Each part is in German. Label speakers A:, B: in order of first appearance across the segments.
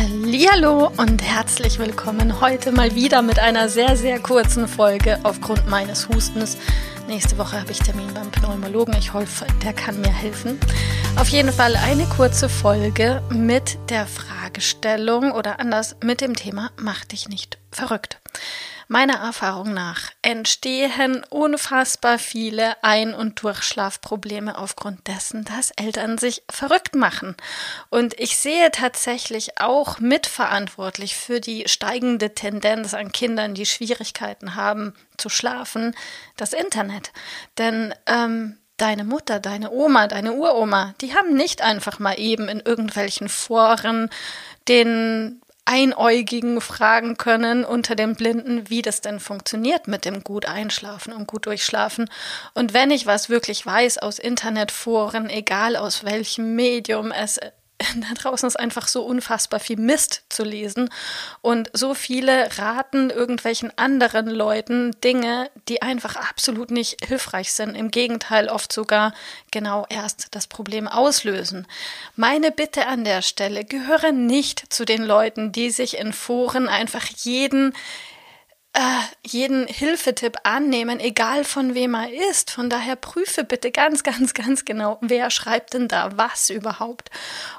A: Hallo und herzlich willkommen heute mal wieder mit einer sehr, sehr kurzen Folge aufgrund meines Hustens. Nächste Woche habe ich Termin beim Pneumologen. Ich hoffe, der kann mir helfen. Auf jeden Fall eine kurze Folge mit der Fragestellung oder anders mit dem Thema Mach dich nicht verrückt. Meiner Erfahrung nach entstehen unfassbar viele Ein- und Durchschlafprobleme aufgrund dessen, dass Eltern sich verrückt machen. Und ich sehe tatsächlich auch mitverantwortlich für die steigende Tendenz an Kindern, die Schwierigkeiten haben zu schlafen, das Internet. Denn ähm, deine Mutter, deine Oma, deine Uroma, die haben nicht einfach mal eben in irgendwelchen Foren den Einäugigen fragen können unter den Blinden, wie das denn funktioniert mit dem gut einschlafen und gut durchschlafen. Und wenn ich was wirklich weiß aus Internetforen, egal aus welchem Medium es da draußen ist einfach so unfassbar viel Mist zu lesen und so viele raten irgendwelchen anderen Leuten Dinge, die einfach absolut nicht hilfreich sind, im Gegenteil oft sogar genau erst das Problem auslösen. Meine Bitte an der Stelle gehöre nicht zu den Leuten, die sich in Foren einfach jeden jeden Hilfetipp annehmen, egal von wem er ist. Von daher prüfe bitte ganz, ganz, ganz genau, wer schreibt denn da was überhaupt.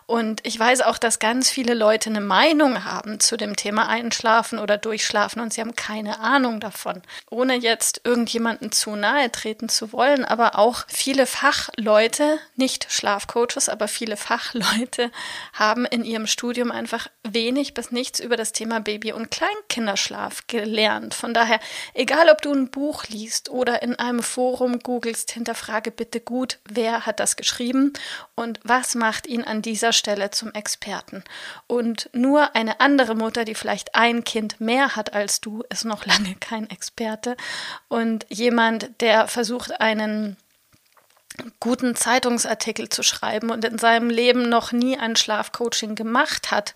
A: Und ich weiß auch, dass ganz viele Leute eine Meinung haben zu dem Thema Einschlafen oder Durchschlafen und sie haben keine Ahnung davon. Ohne jetzt irgendjemanden zu nahe treten zu wollen, aber auch viele Fachleute, nicht Schlafcoaches, aber viele Fachleute haben in ihrem Studium einfach wenig bis nichts über das Thema Baby- und Kleinkinderschlaf gelernt. Von daher, egal ob du ein Buch liest oder in einem Forum googelst, hinterfrage bitte gut, wer hat das geschrieben und was macht ihn an dieser Stelle zum Experten. Und nur eine andere Mutter, die vielleicht ein Kind mehr hat als du, ist noch lange kein Experte. Und jemand, der versucht, einen guten Zeitungsartikel zu schreiben und in seinem Leben noch nie ein Schlafcoaching gemacht hat,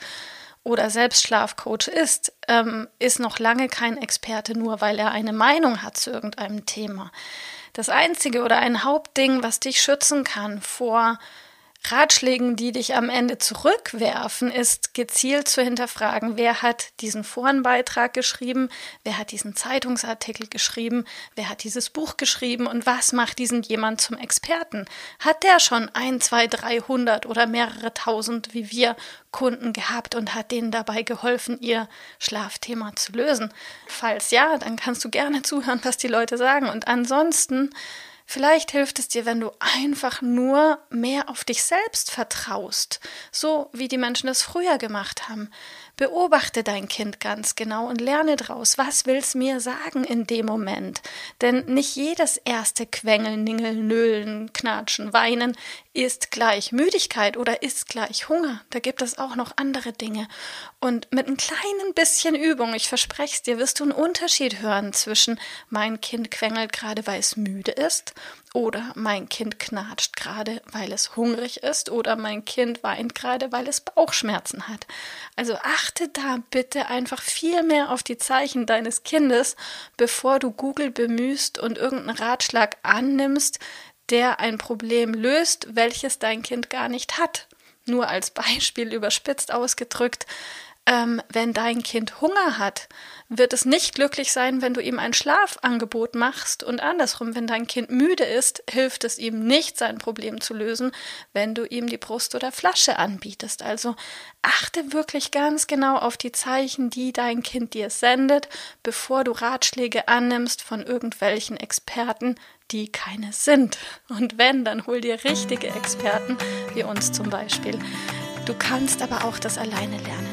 A: oder selbst Schlafcoach ist, ähm, ist noch lange kein Experte, nur weil er eine Meinung hat zu irgendeinem Thema. Das Einzige oder ein Hauptding, was dich schützen kann vor Ratschlägen, die dich am Ende zurückwerfen, ist gezielt zu hinterfragen, wer hat diesen Forenbeitrag geschrieben, wer hat diesen Zeitungsartikel geschrieben, wer hat dieses Buch geschrieben und was macht diesen jemand zum Experten? Hat der schon ein, zwei, dreihundert oder mehrere tausend wie wir Kunden gehabt und hat denen dabei geholfen, ihr Schlafthema zu lösen? Falls ja, dann kannst du gerne zuhören, was die Leute sagen und ansonsten Vielleicht hilft es dir, wenn du einfach nur mehr auf dich selbst vertraust, so wie die Menschen das früher gemacht haben. Beobachte dein Kind ganz genau und lerne daraus, was will es mir sagen in dem Moment. Denn nicht jedes erste Quengeln, Ningeln, Nölen, Knatschen, Weinen ist gleich Müdigkeit oder ist gleich Hunger. Da gibt es auch noch andere Dinge. Und mit ein kleinen bisschen Übung, ich verspreche es dir, wirst du einen Unterschied hören zwischen mein Kind quengelt gerade, weil es müde ist oder mein Kind knatscht gerade, weil es hungrig ist. Oder mein Kind weint gerade, weil es Bauchschmerzen hat. Also achte da bitte einfach viel mehr auf die Zeichen deines Kindes, bevor du Google bemühst und irgendeinen Ratschlag annimmst, der ein Problem löst, welches dein Kind gar nicht hat. Nur als Beispiel überspitzt ausgedrückt, ähm, wenn dein Kind Hunger hat, wird es nicht glücklich sein, wenn du ihm ein Schlafangebot machst und andersrum, wenn dein Kind müde ist, hilft es ihm nicht, sein Problem zu lösen, wenn du ihm die Brust oder Flasche anbietest. Also achte wirklich ganz genau auf die Zeichen, die dein Kind dir sendet, bevor du Ratschläge annimmst von irgendwelchen Experten, die keine sind. Und wenn, dann hol dir richtige Experten, wie uns zum Beispiel. Du kannst aber auch das alleine lernen.